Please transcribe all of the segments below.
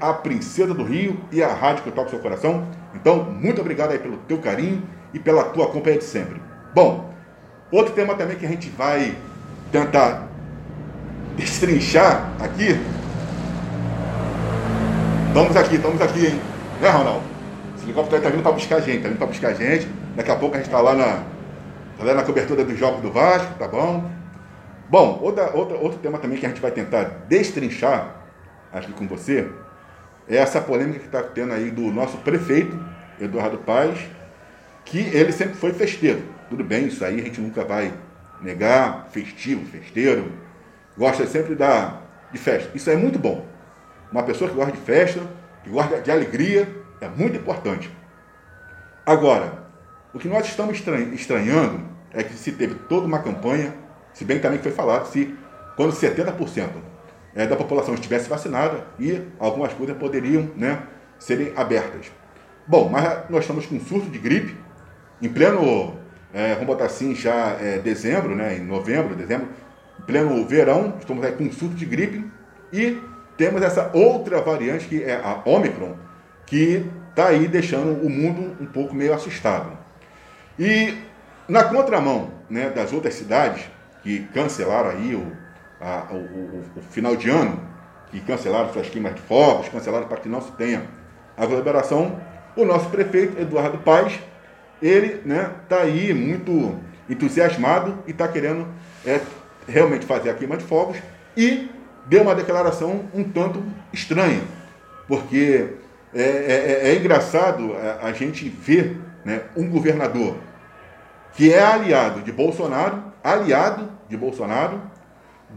a Princesa do Rio e a rádio que toca o seu coração. Então, muito obrigado aí pelo teu carinho e pela tua companhia de sempre. Bom, outro tema também que a gente vai tentar destrinchar aqui. Estamos aqui, estamos aqui, hein? Né, Ronaldo? Esse helicóptero está vindo para buscar a gente, está vindo para buscar a gente. Daqui a pouco a gente está lá na, tá lá na cobertura dos Jogos do Vasco, tá bom? Bom, outra, outra, outro tema também que a gente vai tentar destrinchar aqui com você essa polêmica que está tendo aí do nosso prefeito, Eduardo Paz, que ele sempre foi festeiro. Tudo bem, isso aí a gente nunca vai negar, festivo, festeiro, gosta sempre da, de festa. Isso é muito bom. Uma pessoa que gosta de festa, que gosta de alegria, é muito importante. Agora, o que nós estamos estranhando é que se teve toda uma campanha, se bem também foi falado, se quando 70% é, da população estivesse vacinada e algumas coisas poderiam né, serem abertas. Bom, mas nós estamos com um surto de gripe, em pleno, é, vamos botar assim, já é, dezembro, né, em novembro, dezembro, em pleno verão, estamos aí com um surto de gripe e temos essa outra variante que é a Omicron, que está aí deixando o mundo um pouco meio assustado. E na contramão né, das outras cidades que cancelaram aí o, a, o, o, o, final de ano, que cancelaram suas queimas de fogos, cancelaram para que não se tenha aglomeração, o nosso prefeito, Eduardo Paes, ele está né, tá aí muito entusiasmado e está querendo é, realmente fazer a queima de fogos e deu uma declaração um tanto estranha, porque é, é, é, é engraçado a, a, gente ver né, um governador que é aliado de Bolsonaro, aliado de Bolsonaro,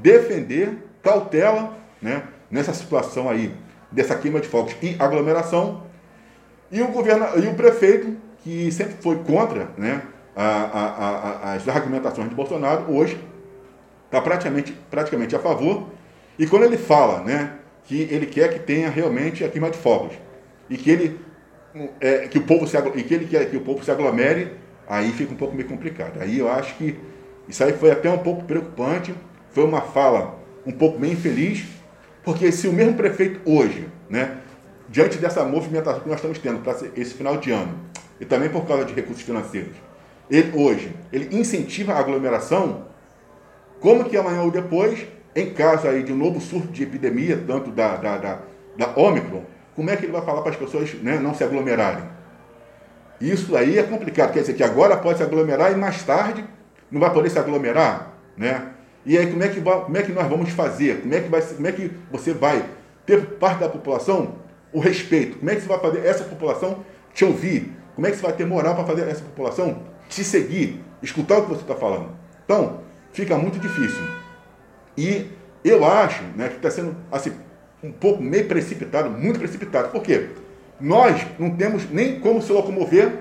defender cautela né, nessa situação aí dessa queima de fogos e aglomeração, e o, governo, e o prefeito, que sempre foi contra né, a, a, a, as argumentações de Bolsonaro, hoje está praticamente, praticamente a favor. E quando ele fala né, que ele quer que tenha realmente a queima de fogos e que ele é, que o povo se e que ele quer que o povo se aglomere, aí fica um pouco meio complicado. Aí eu acho que isso aí foi até um pouco preocupante foi uma fala um pouco meio infeliz, porque se o mesmo prefeito hoje, né, diante dessa movimentação que nós estamos tendo para esse final de ano, e também por causa de recursos financeiros, ele hoje, ele incentiva a aglomeração, como que amanhã ou depois, em caso aí de um novo surto de epidemia, tanto da, da, da, da como é que ele vai falar para as pessoas né, não se aglomerarem? Isso aí é complicado, quer dizer que agora pode se aglomerar e mais tarde não vai poder se aglomerar, né? E aí como é que, como é que nós vamos fazer? Como é, que vai, como é que você vai ter parte da população o respeito? Como é que você vai fazer essa população te ouvir? Como é que você vai ter moral para fazer essa população te seguir, escutar o que você está falando? Então, fica muito difícil. E eu acho né, que está sendo assim, um pouco meio precipitado, muito precipitado. Por quê? Nós não temos nem como se locomover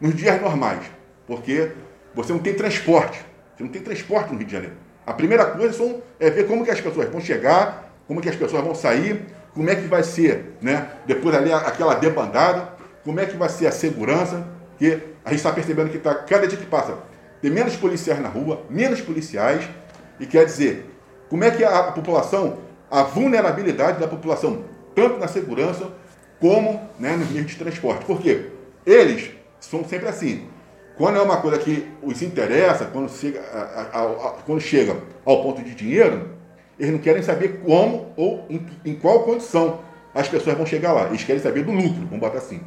nos dias normais, porque você não tem transporte. Você não tem transporte no Rio de Janeiro. A primeira coisa são, é ver como que as pessoas vão chegar, como que as pessoas vão sair, como é que vai ser, né? Depois ali aquela debandada, como é que vai ser a segurança, que a gente está percebendo que está, cada dia que passa, tem menos policiais na rua, menos policiais, e quer dizer, como é que a, população, a vulnerabilidade da população, tanto na segurança como né, nos meios de transporte. Por quê? Eles são sempre assim. Quando é uma coisa que os interessa, quando chega, a, a, a, quando chega ao ponto de dinheiro, eles não querem saber como ou em, em, qual condição as pessoas vão chegar lá. Eles querem saber do lucro, vamos botar assim.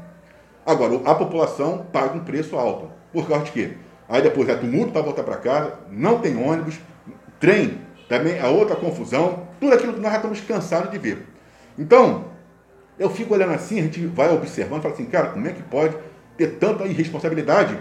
Agora, a população paga um preço alto. Por causa de quê? Aí depois é tumulto para voltar para casa, não tem ônibus, trem, também a outra confusão, tudo aquilo que nós já estamos cansados de ver. Então, eu fico olhando assim, a gente vai observando e fala assim, cara, como é que pode ter tanta irresponsabilidade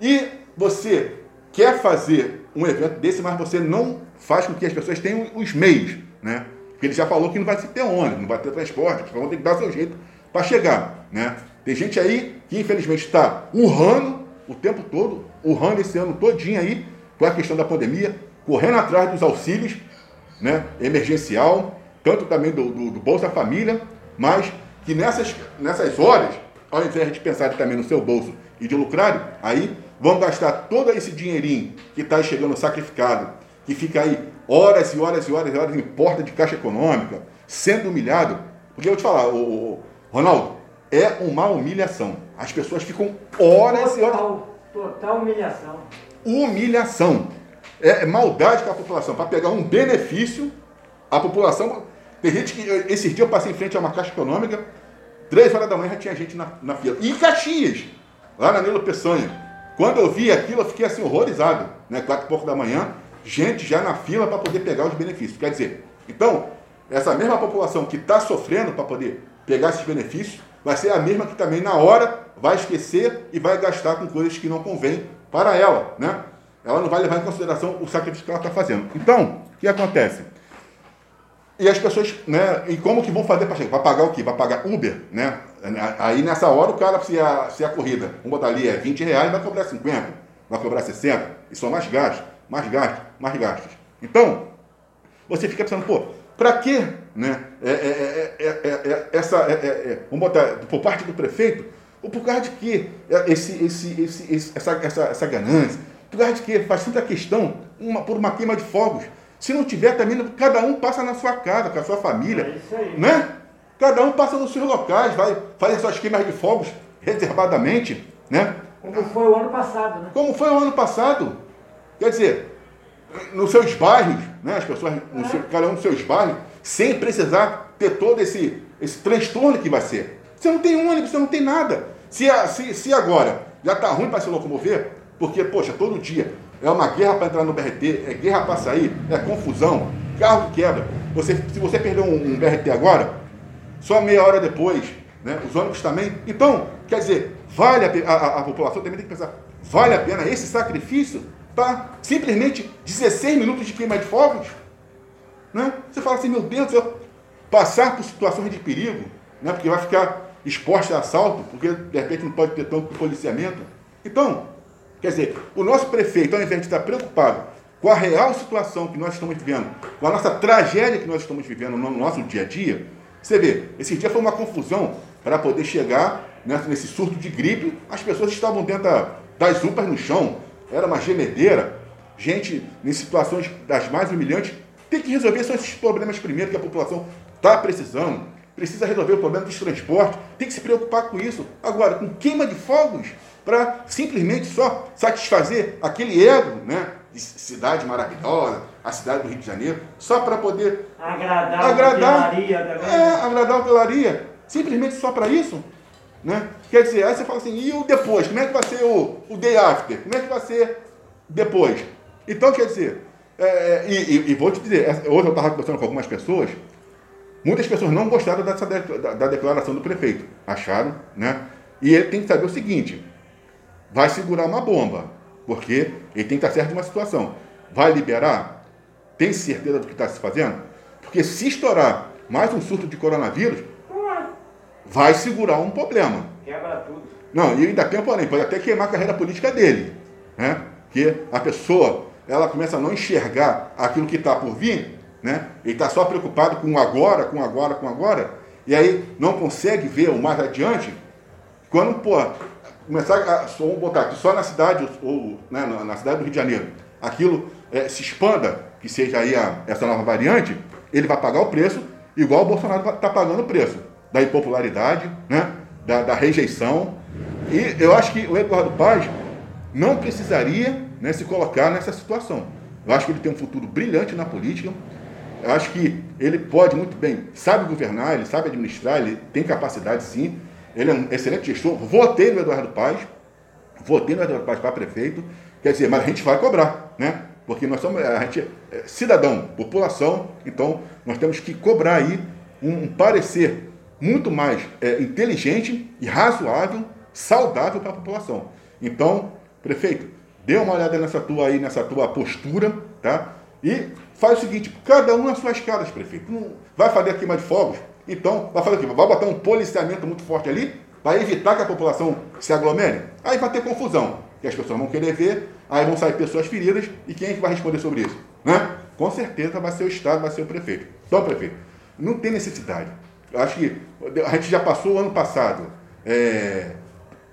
e você quer fazer um evento desse, mas você não faz com que as pessoas tenham os meios, né? Porque ele já falou que não vai ter ônibus, não vai ter transporte, as vão ter que dar seu jeito para chegar, né? Tem gente aí que infelizmente está urrando o tempo todo, urrando esse ano todinho aí, com a questão da pandemia, correndo atrás dos auxílios, né? Emergencial, tanto também do, do, do Bolsa Família, mas que nessas, nessas horas, ao invés de pensar também no seu bolso e de lucrar, aí vão gastar todo esse dinheirinho que está chegando sacrificado, que fica aí horas e horas e horas e horas em porta de caixa econômica, sendo humilhado, Porque eu vou te falar, o, Ronaldo, é uma humilhação. As pessoas ficam horas total, e horas. Total humilhação. Humilhação. É, é maldade com a população. Para pegar um benefício, a população. Tem gente que. Esses dias eu passei em frente a uma caixa econômica, três horas da manhã já tinha gente na, na fila. E em Caxias, lá na Nilo Peçanha. Quando eu vi aquilo, eu fiquei assim horrorizado. Né? Quatro e pouco da manhã, gente já na fila para poder pegar os benefícios. Quer dizer, então, essa mesma população que está sofrendo para poder pegar esses benefícios, vai ser a mesma que também na hora vai esquecer e vai gastar com coisas que não convêm para ela, né? Ela não vai levar em consideração o sacrifício que ela está fazendo. Então, o que acontece? E as pessoas, né? E como que vão fazer para chegar? Vai pagar o quê? Vai pagar Uber, né? Aí nessa hora o cara, se a, se a corrida, vamos botar ali, é 20 reais, vai cobrar 50, vai cobrar 60, e são mais gastos, mais gastos, mais gastos. Então, você fica pensando, pô, para quê? Né? É, é, é, essa, vamos botar, por parte do prefeito, ou por causa de quê? Esse, esse, esse, esse, essa, essa, essa ganância, por causa de quê? Faz tanta questão uma, por uma queima de fogos. Se não tiver, também cada um passa na sua casa, com a sua família. É isso aí. Né? Cada um passa nos seus locais, vai fazer suas queimas de fogos reservadamente. Né? Como foi o ano passado, né? Como foi o ano passado. Quer dizer, nos seus bairros, né, as pessoas, no seu, cada um dos seus bairros, sem precisar ter todo esse, esse transtorno que vai ser. Você não tem ônibus, você não tem nada. Se, se, se agora já está ruim para se locomover, porque, poxa, todo dia é uma guerra para entrar no BRT, é guerra para sair, é confusão, carro que quebra. Você, se você perder um, um BRT agora, só meia hora depois, né, os ônibus também. Então, quer dizer, vale a, a, a população também tem que pensar, vale a pena esse sacrifício para simplesmente 16 minutos de queima de fogos? Né? Você fala assim, meu Deus, eu passar por situações de perigo, né? porque vai ficar exposto a assalto, porque de repente não pode ter tanto policiamento. Então, quer dizer, o nosso prefeito, ao invés de estar preocupado com a real situação que nós estamos vivendo, com a nossa tragédia que nós estamos vivendo no nosso dia a dia, você vê, esse dia foi uma confusão para poder chegar nesse surto de gripe, as pessoas estavam dentro das UPAs no chão, era uma gemedeira, gente em situações das mais humilhantes, tem que resolver só esses problemas primeiro que a população está precisando. Precisa resolver o problema dos transportes, tem que se preocupar com isso. Agora, com queima de fogos, para simplesmente só satisfazer aquele ego, né? De cidade maravilhosa, a cidade do Rio de Janeiro, só para poder agradar, agradar, hotelaria, é, agradar a hotelaria. Simplesmente só para isso? Né? Quer dizer, aí você fala assim, e o depois? Como é que vai ser o, o day after? Como é que vai ser depois? Então, quer dizer, é, é e, e, e, vou te dizer, hoje eu estava conversando com algumas pessoas, muitas pessoas não gostaram dessa da, da, declaração do prefeito, acharam, né? E ele tem que saber o seguinte, vai segurar uma bomba, porque ele tem que estar certo de uma situação. Vai liberar? Tem certeza do que está se fazendo? Porque se estourar mais um surto de coronavírus, vai segurar um problema. Quebra tudo. Não, e ainda tem um porém, pode até queimar a carreira política dele. Né? Porque a pessoa, ela começa a não enxergar aquilo que está por vir, né? Ele está só preocupado com agora, com agora, com agora, e aí não consegue ver o mais adiante. Quando, pô, começar a vamos botar aqui só na cidade, ou né, na cidade do Rio de Janeiro, aquilo é, se expanda, que seja aí a, essa nova variante, ele vai pagar o preço, igual o Bolsonaro está pagando o preço da impopularidade, né? da, da rejeição. E eu acho que o Eduardo Paz não precisaria né, se colocar nessa situação. Eu acho que ele tem um futuro brilhante na política. Eu acho que ele pode muito bem, sabe governar, ele sabe administrar, ele tem capacidade sim. Ele é um excelente gestor. Votei no Eduardo Paz, votei no Eduardo Paz para prefeito. Quer dizer, mas a gente vai cobrar, né? Porque nós somos, a gente é cidadão, população, então nós temos que cobrar aí um, um parecer muito mais é, inteligente e razoável, saudável para a população. Então, prefeito, dê uma olhada nessa tua aí, nessa tua postura, tá? E faz o seguinte, cada um nas suas casas, prefeito. Não vai fazer a queima de fogos, então vai fazer o quê? Vai botar um policiamento muito forte ali para evitar que a população se aglomere? Aí vai ter confusão, que as pessoas vão querer ver, aí vão sair pessoas feridas, e quem é que vai responder sobre isso? Né? Com certeza vai ser o Estado, vai ser o prefeito. Então, prefeito, não tem necessidade acho que a gente já passou o ano passado, é,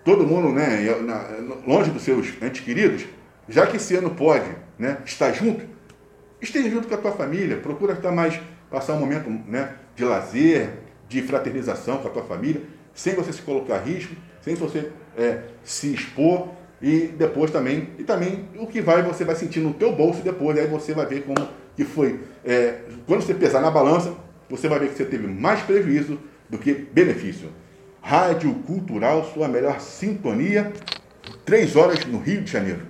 todo mundo né, longe dos seus entes queridos, já que esse ano pode né, estar junto, esteja junto com a tua família, procura estar mais, passar um momento né, de lazer, de fraternização com a tua família, sem você se colocar a risco, sem você é, se expor e depois também, e também o que vai, você vai sentir no teu bolso depois, aí você vai ver como que foi. É, quando você pesar na balança, você vai ver que você teve mais prejuízo do que benefício. Rádio Cultural, sua melhor sintonia, três horas no Rio de Janeiro.